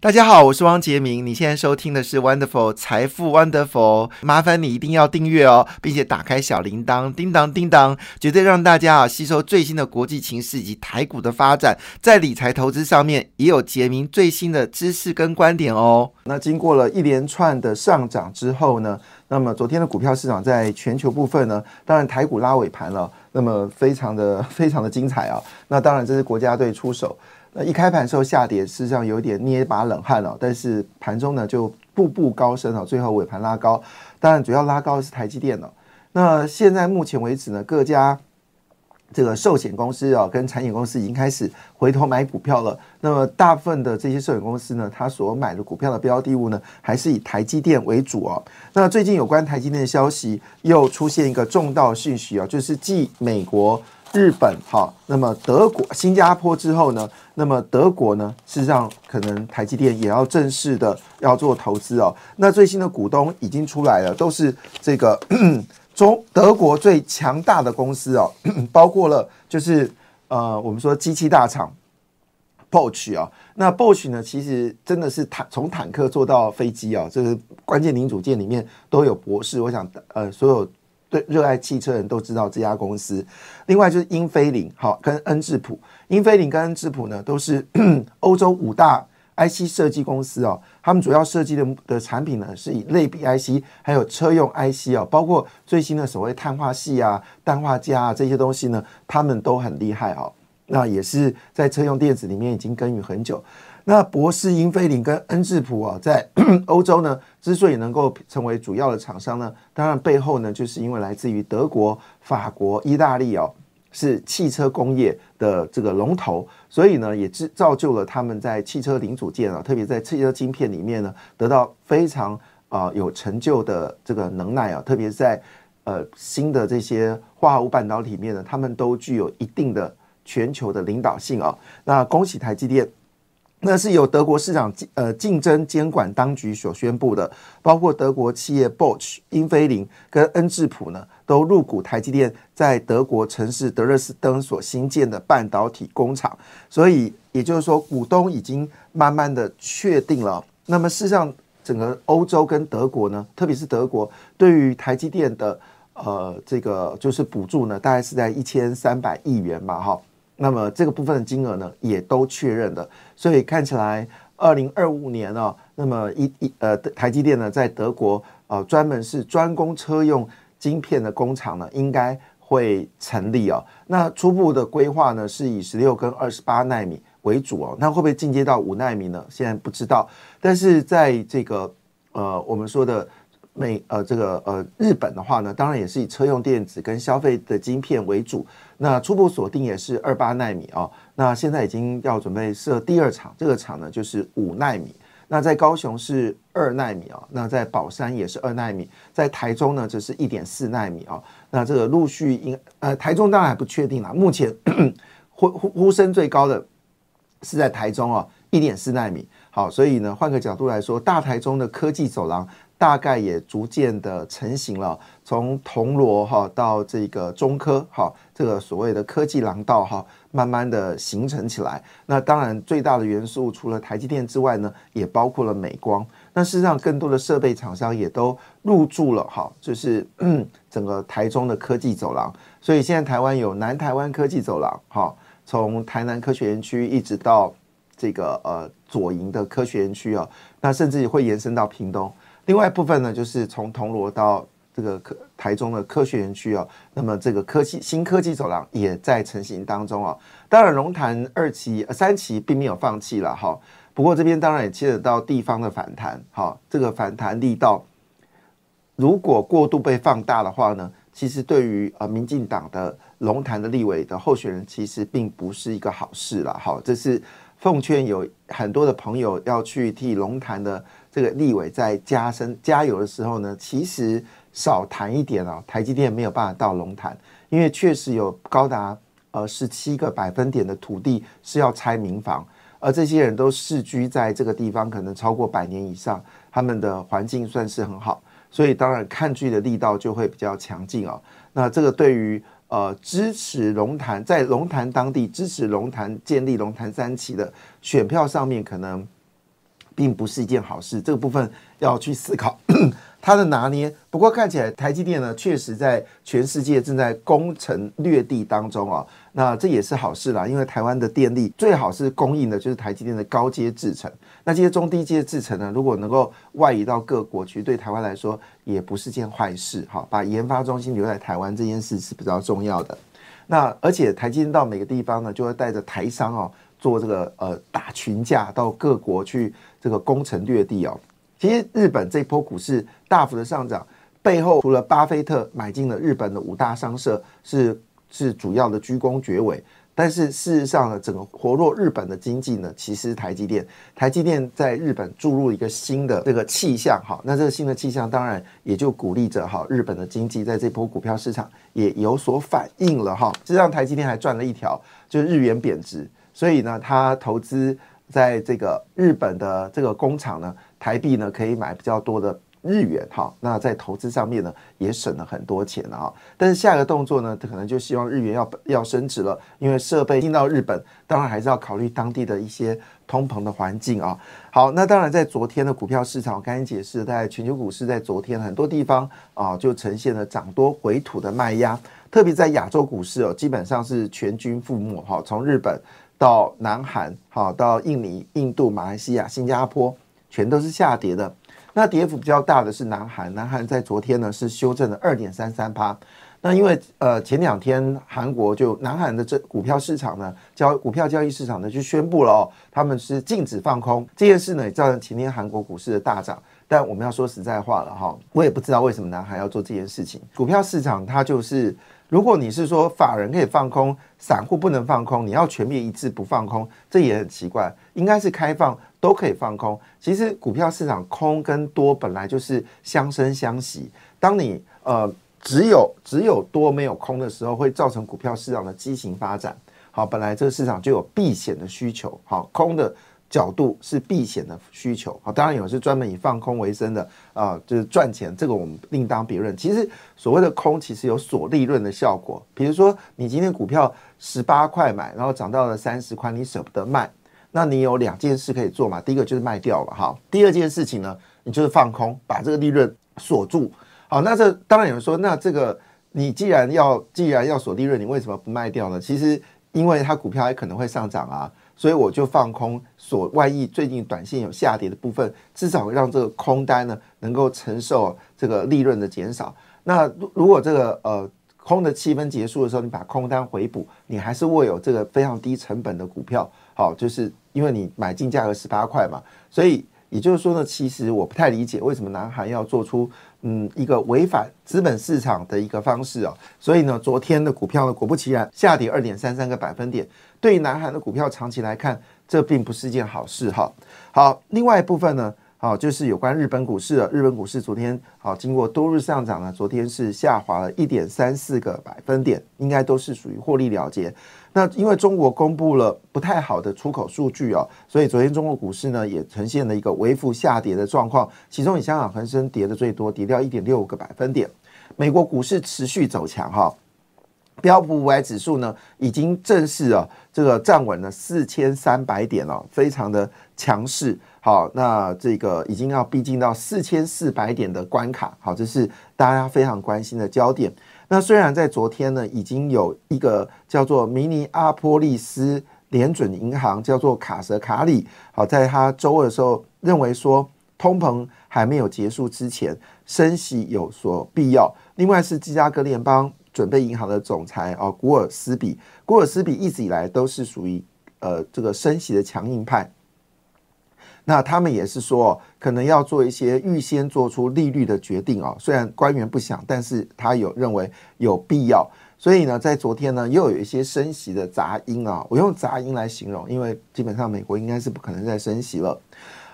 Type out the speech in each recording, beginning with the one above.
大家好，我是汪杰明。你现在收听的是 Wonderful 财富 Wonderful，麻烦你一定要订阅哦，并且打开小铃铛，叮当叮当，绝对让大家啊吸收最新的国际情势以及台股的发展，在理财投资上面也有杰明最新的知识跟观点哦。那经过了一连串的上涨之后呢，那么昨天的股票市场在全球部分呢，当然台股拉尾盘了，那么非常的非常的精彩啊。那当然这是国家队出手。那一开盘时候下跌，事实上有点捏一把冷汗了。但是盘中呢就步步高升了，最后尾盘拉高。当然主要拉高的是台积电了。那现在目前为止呢，各家这个寿险公司啊跟产险公司已经开始回头买股票了。那么大部分的这些寿险公司呢，它所买的股票的标的物呢，还是以台积电为主哦。那最近有关台积电的消息又出现一个重大讯息啊，就是继美国。日本好，那么德国、新加坡之后呢？那么德国呢？事实上，可能台积电也要正式的要做投资哦。那最新的股东已经出来了，都是这个 中德国最强大的公司哦，包括了就是呃，我们说机器大厂 Bosch 啊。那 Bosch 呢，其实真的是坦从坦克做到飞机啊，这个关键零组件里面都有博士。我想呃，所有。对，热爱汽车人都知道这家公司。另外就是英飞凌，好，跟恩智浦。英飞凌跟恩智浦呢，都是 欧洲五大 IC 设计公司哦。他们主要设计的的产品呢，是以类比 IC，还有车用 IC 哦，包括最新的所谓碳化系啊、氮化镓啊这些东西呢，他们都很厉害哦。那也是在车用电子里面已经耕耘很久。那博士、英飞凌跟恩智浦啊，在 欧洲呢，之所以能够成为主要的厂商呢，当然背后呢，就是因为来自于德国、法国、意大利哦，是汽车工业的这个龙头，所以呢，也制造就了他们在汽车零组件啊，特别在汽车晶片里面呢，得到非常啊有成就的这个能耐啊，特别在呃新的这些化合物半导体里面呢，他们都具有一定的全球的领导性啊。那恭喜台积电。那是由德国市场呃竞争监管当局所宣布的，包括德国企业 Bosch、英飞凌跟恩智浦呢，都入股台积电在德国城市德勒斯登所新建的半导体工厂。所以也就是说，股东已经慢慢的确定了。那么事实上，整个欧洲跟德国呢，特别是德国，对于台积电的呃这个就是补助呢，大概是在一千三百亿元嘛，哈。那么这个部分的金额呢，也都确认的，所以看起来二零二五年呢，那么一一呃台积电呢，在德国呃专门是专攻车用晶片的工厂呢，应该会成立哦。那初步的规划呢，是以十六跟二十八纳米为主哦。那会不会进阶到五纳米呢？现在不知道。但是在这个呃我们说的美呃这个呃日本的话呢，当然也是以车用电子跟消费的晶片为主。那初步锁定也是二八纳米啊，那现在已经要准备设第二厂，这个厂呢就是五纳米。那在高雄是二纳米啊，那在宝山也是二纳米，在台中呢则是一点四纳米啊。那这个陆续应呃台中当然还不确定啦，目前 呼呼呼声最高的是在台中啊，一点四纳米。好，所以呢换个角度来说，大台中的科技走廊。大概也逐渐的成型了，从铜锣哈到这个中科哈，这个所谓的科技廊道哈，慢慢的形成起来。那当然最大的元素除了台积电之外呢，也包括了美光。那事实上更多的设备厂商也都入驻了哈，就是 整个台中的科技走廊。所以现在台湾有南台湾科技走廊哈，从台南科学园区一直到这个呃左营的科学园区啊，那甚至会延伸到屏东。另外一部分呢，就是从铜锣到这个科台中的科学园区哦，那么这个科技新科技走廊也在成型当中啊。当然，龙潭二期、呃三期并没有放弃了哈。不过这边当然也牵扯到地方的反弹哈。这个反弹力道如果过度被放大的话呢，其实对于呃民进党的龙潭的立委的候选人，其实并不是一个好事了。好，这是奉劝有很多的朋友要去替龙潭的。这个立委在加深加油的时候呢，其实少谈一点哦。台积电没有办法到龙潭，因为确实有高达呃十七个百分点的土地是要拆民房，而这些人都世居在这个地方，可能超过百年以上，他们的环境算是很好，所以当然看剧的力道就会比较强劲哦。那这个对于呃支持龙潭在龙潭当地支持龙潭建立龙潭三期的选票上面，可能并不是一件好事。这个部分要去思考。它的拿捏，不过看起来台积电呢，确实在全世界正在攻城略地当中啊。那这也是好事啦，因为台湾的电力最好是供应的就是台积电的高阶制程。那这些中低阶制程呢，如果能够外移到各国去，对台湾来说也不是件坏事。哈，把研发中心留在台湾这件事是比较重要的。那而且台积电到每个地方呢，就会带着台商哦，做这个呃打群架到各国去这个攻城略地哦。其实日本这波股市大幅的上涨，背后除了巴菲特买进了日本的五大商社是是主要的居功绝伟，但是事实上呢，整个活络日本的经济呢，其实台积电，台积电在日本注入一个新的这个气象，哈，那这个新的气象当然也就鼓励着哈日本的经济在这波股票市场也有所反应了哈，实际上台积电还赚了一条，就是日元贬值，所以呢，它投资在这个日本的这个工厂呢。台币呢可以买比较多的日元哈，那在投资上面呢也省了很多钱啊。但是下一个动作呢，可能就希望日元要要升值了，因为设备进到日本，当然还是要考虑当地的一些通膨的环境啊。好，那当然在昨天的股票市场，我刚才解释，在全球股市在昨天很多地方啊，就呈现了涨多回吐的卖压，特别在亚洲股市哦，基本上是全军覆没哈，从日本到南韩，好到印尼、印度、马来西亚、新加坡。全都是下跌的，那跌幅比较大的是南韩，南韩在昨天呢是修正了二点三三趴。那因为呃前两天韩国就南韩的这股票市场呢交股票交易市场呢就宣布了哦，他们是禁止放空这件事呢也造成前天韩国股市的大涨。但我们要说实在话了哈，我也不知道为什么南韩要做这件事情。股票市场它就是，如果你是说法人可以放空，散户不能放空，你要全面一致不放空，这也很奇怪，应该是开放。都可以放空。其实股票市场空跟多本来就是相生相息。当你呃只有只有多没有空的时候，会造成股票市场的畸形发展。好，本来这个市场就有避险的需求。好，空的角度是避险的需求。好，当然有是专门以放空为生的啊，就是赚钱。这个我们另当别论。其实所谓的空，其实有锁利润的效果。比如说，你今天股票十八块买，然后涨到了三十块，你舍不得卖。那你有两件事可以做嘛？第一个就是卖掉了哈。第二件事情呢，你就是放空，把这个利润锁住。好，那这当然有人说，那这个你既然要既然要锁利润，你为什么不卖掉呢？其实因为它股票还可能会上涨啊，所以我就放空所。万一最近短线有下跌的部分，至少让这个空单呢能够承受这个利润的减少。那如如果这个呃空的气氛结束的时候，你把空单回补，你还是握有这个非常低成本的股票。好，就是因为你买进价格十八块嘛，所以也就是说呢，其实我不太理解为什么南韩要做出嗯一个违反资本市场的一个方式哦。所以呢，昨天的股票呢，果不其然下跌二点三三个百分点。对于南韩的股票长期来看，这并不是一件好事哈。好，另外一部分呢，好就是有关日本股市的，日本股市昨天好经过多日上涨呢，昨天是下滑了一点三四个百分点，应该都是属于获利了结。那因为中国公布了不太好的出口数据哦，所以昨天中国股市呢也呈现了一个微幅下跌的状况，其中以香港恒生跌的最多，跌掉一点六个百分点。美国股市持续走强哈，标普五百指数呢已经正式啊这个站稳了四千三百点了，非常的强势。好，那这个已经要逼近到四千四百点的关卡，好，这是大家非常关心的焦点。那虽然在昨天呢，已经有一个叫做明尼阿波利斯联准银行叫做卡什卡里，好，在他周二的时候认为说，通膨还没有结束之前，升息有所必要。另外是芝加哥联邦准备银行的总裁啊，古尔斯比，古尔斯比一直以来都是属于呃这个升息的强硬派。那他们也是说，可能要做一些预先做出利率的决定啊。虽然官员不想，但是他有认为有必要。所以呢，在昨天呢，又有一些升息的杂音啊。我用杂音来形容，因为基本上美国应该是不可能再升息了。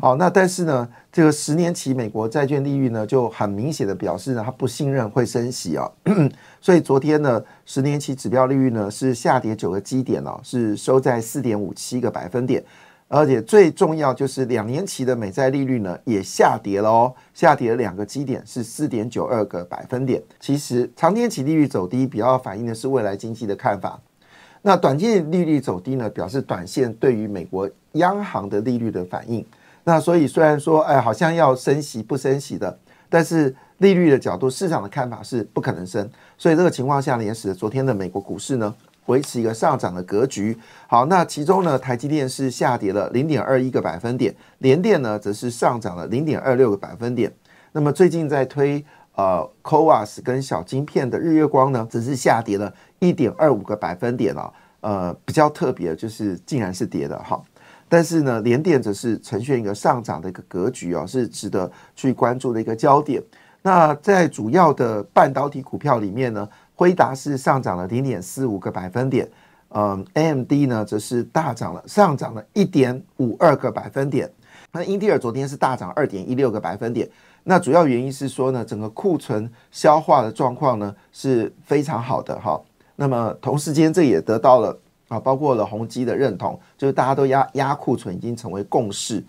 好，那但是呢，这个十年期美国债券利率呢，就很明显的表示呢，他不信任会升息啊。所以昨天呢，十年期指标利率呢是下跌九个基点哦，是收在四点五七个百分点。而且最重要就是两年期的美债利率呢也下跌了哦，下跌了两个基点，是四点九二个百分点。其实长天期利率走低，比较反映的是未来经济的看法。那短期利率走低呢，表示短线对于美国央行的利率的反应。那所以虽然说，哎，好像要升息不升息的，但是利率的角度，市场的看法是不可能升。所以这个情况下呢，也使得昨天的美国股市呢。维持一个上涨的格局。好，那其中呢，台积电是下跌了零点二一个百分点，联电呢则是上涨了零点二六个百分点。那么最近在推呃 c o a s 跟小晶片的日月光呢，只是下跌了一点二五个百分点哦。呃，比较特别就是竟然是跌的哈。但是呢，联电则是呈现一个上涨的一个格局哦，是值得去关注的一个焦点。那在主要的半导体股票里面呢？辉达是上涨了零点四五个百分点，嗯，AMD 呢则是大涨了，上涨了一点五二个百分点。那英特尔昨天是大涨二点一六个百分点。那主要原因是说呢，整个库存消化的状况呢是非常好的哈。那么同时间这也得到了啊，包括了宏基的认同，就是大家都压压库存已经成为共识。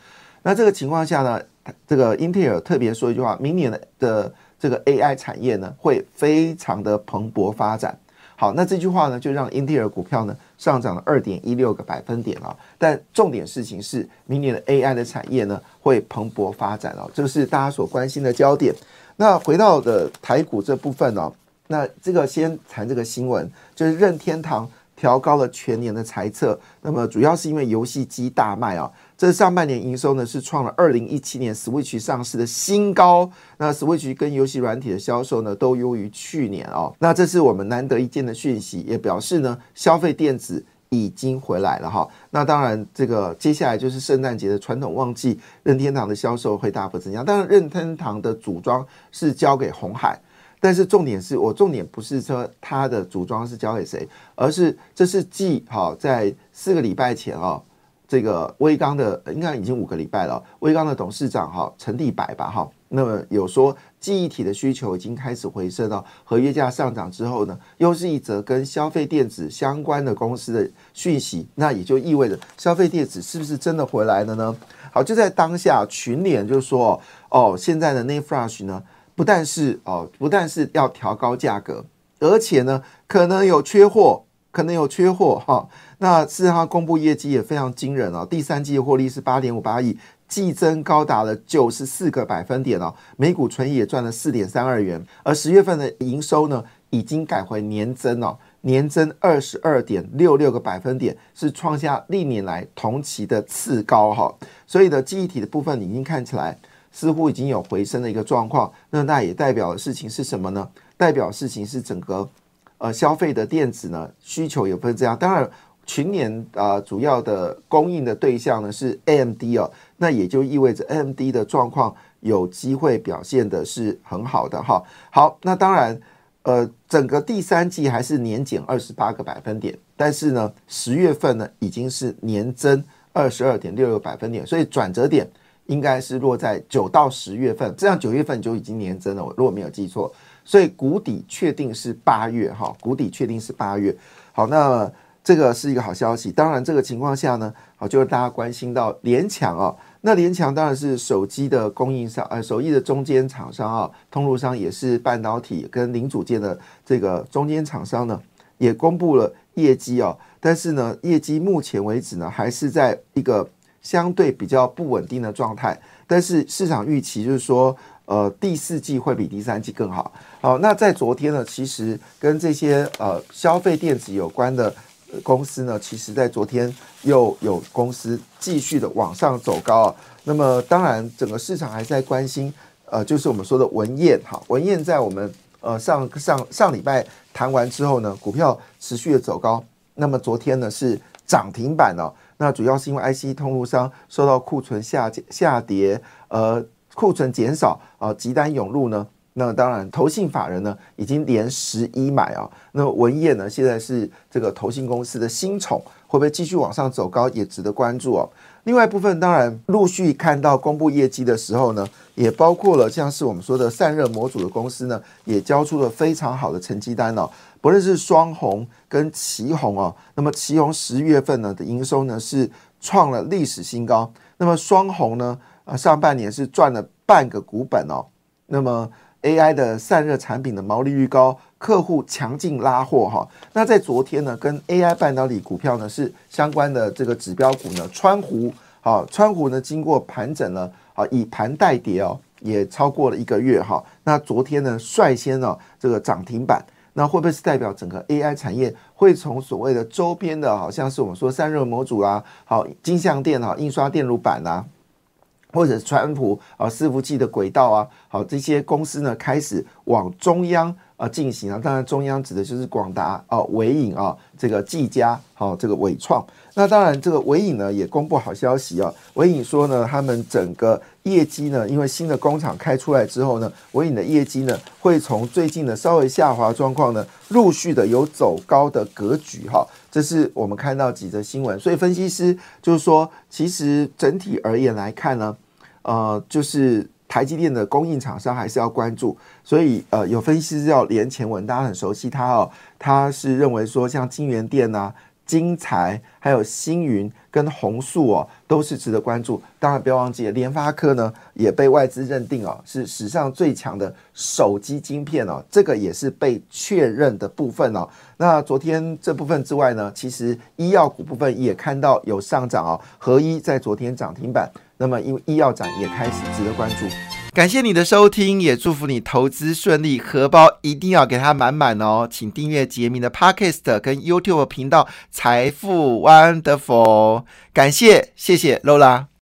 那这个情况下呢，这个英特尔特别说一句话，明年的。这个 AI 产业呢会非常的蓬勃发展。好，那这句话呢就让英特尔股票呢上涨了二点一六个百分点啊。但重点事情是，明年的 AI 的产业呢会蓬勃发展哦，这个是大家所关心的焦点。那回到的台股这部分呢，那这个先谈这个新闻，就是任天堂调高了全年的财测，那么主要是因为游戏机大卖啊。这上半年营收呢是创了二零一七年 Switch 上市的新高，那 Switch 跟游戏软体的销售呢都优于去年哦，那这是我们难得一见的讯息，也表示呢消费电子已经回来了哈。那当然，这个接下来就是圣诞节的传统旺季，任天堂的销售会大幅增加。当然，任天堂的组装是交给红海，但是重点是我重点不是说它的组装是交给谁，而是这是继好在四个礼拜前哦。这个威刚的应该已经五个礼拜了。威刚的董事长哈陈立白吧哈，那么有说记忆体的需求已经开始回升了，合约价上涨之后呢，又是一则跟消费电子相关的公司的讯息，那也就意味着消费电子是不是真的回来了呢？好，就在当下群联就说哦，现在的 n a Flash 呢，不但是哦，不但是要调高价格，而且呢，可能有缺货。可能有缺货哈，那事实上公布业绩也非常惊人哦，第三季的获利是八点五八亿，季增高达了九十四个百分点哦，每股纯益也赚了四点三二元，而十月份的营收呢，已经改回年增哦，年增二十二点六六个百分点，是创下历年来同期的次高哈，所以呢，记忆体的部分已经看起来似乎已经有回升的一个状况，那那也代表的事情是什么呢？代表事情是整个。呃，消费的电子呢需求也不是这样。当然，群年啊主要的供应的对象呢是 AMD 哦，那也就意味着 AMD 的状况有机会表现的是很好的哈。好，那当然，呃，整个第三季还是年减二十八个百分点，但是呢，十月份呢已经是年增二十二点六个百分点，所以转折点应该是落在九到十月份，这样九月份就已经年增了。我如果没有记错。所以谷底确定是八月哈，谷底确定是八月。好，那这个是一个好消息。当然，这个情况下呢，好就是大家关心到联强啊。那联强当然是手机的供应商，呃，手机的中间厂商啊，通路商也是半导体跟零组件的这个中间厂商呢，也公布了业绩哦。但是呢，业绩目前为止呢，还是在一个相对比较不稳定的状态。但是市场预期就是说。呃，第四季会比第三季更好。好，那在昨天呢，其实跟这些呃消费电子有关的公司呢，其实在昨天又有公司继续的往上走高啊。那么当然，整个市场还在关心，呃，就是我们说的文彦哈，文彦在我们呃上上上礼拜谈完之后呢，股票持续的走高。那么昨天呢是涨停板哦，那主要是因为 IC 通路商受到库存下下跌，呃。库存减少啊，急单涌入呢？那当然，投信法人呢已经连十一买啊。那文业呢，现在是这个投信公司的新宠，会不会继续往上走高，也值得关注哦。另外一部分，当然陆续看到公布业绩的时候呢，也包括了像是我们说的散热模组的公司呢，也交出了非常好的成绩单哦。不论是双红跟旗红哦，那么旗红十月份呢的营收呢是创了历史新高。那么双红呢，啊，上半年是赚了半个股本哦。那么 AI 的散热产品的毛利率高，客户强劲拉货哈。那在昨天呢，跟 AI 半导体股票呢是相关的这个指标股呢，川湖好，川湖呢经过盘整了，啊，以盘带跌哦，也超过了一个月哈。那昨天呢率先呢这个涨停板，那会不会是代表整个 AI 产业会从所谓的周边的，好像是我们说散热模组啊，好金相电哈，印刷电路板啊。或者川普啊，伺服器的轨道啊，好，这些公司呢开始往中央啊进行啊。当然，中央指的就是广达啊、伟影啊，这个技嘉，好，这个伟创。那当然，这个伟影呢也公布好消息啊。伟影说呢，他们整个业绩呢，因为新的工厂开出来之后呢，伟影的业绩呢会从最近的稍微下滑状况呢，陆续的有走高的格局哈。这是我们看到几则新闻，所以分析师就是说，其实整体而言来看呢，呃，就是台积电的供应厂商还是要关注，所以呃，有分析师叫连前文，大家很熟悉他哦，他是认为说像金源店呐。精彩，还有星云跟宏塑哦，都是值得关注。当然，不要忘记联发科呢，也被外资认定哦是史上最强的手机晶片哦，这个也是被确认的部分哦。那昨天这部分之外呢，其实医药股部分也看到有上涨哦，合一在昨天涨停板，那么因为医药展也开始值得关注。感谢你的收听，也祝福你投资顺利，荷包一定要给它满满哦！请订阅杰明的 Podcast 跟 YouTube 频道《财富 Wonderful》，感谢，谢谢 Lola。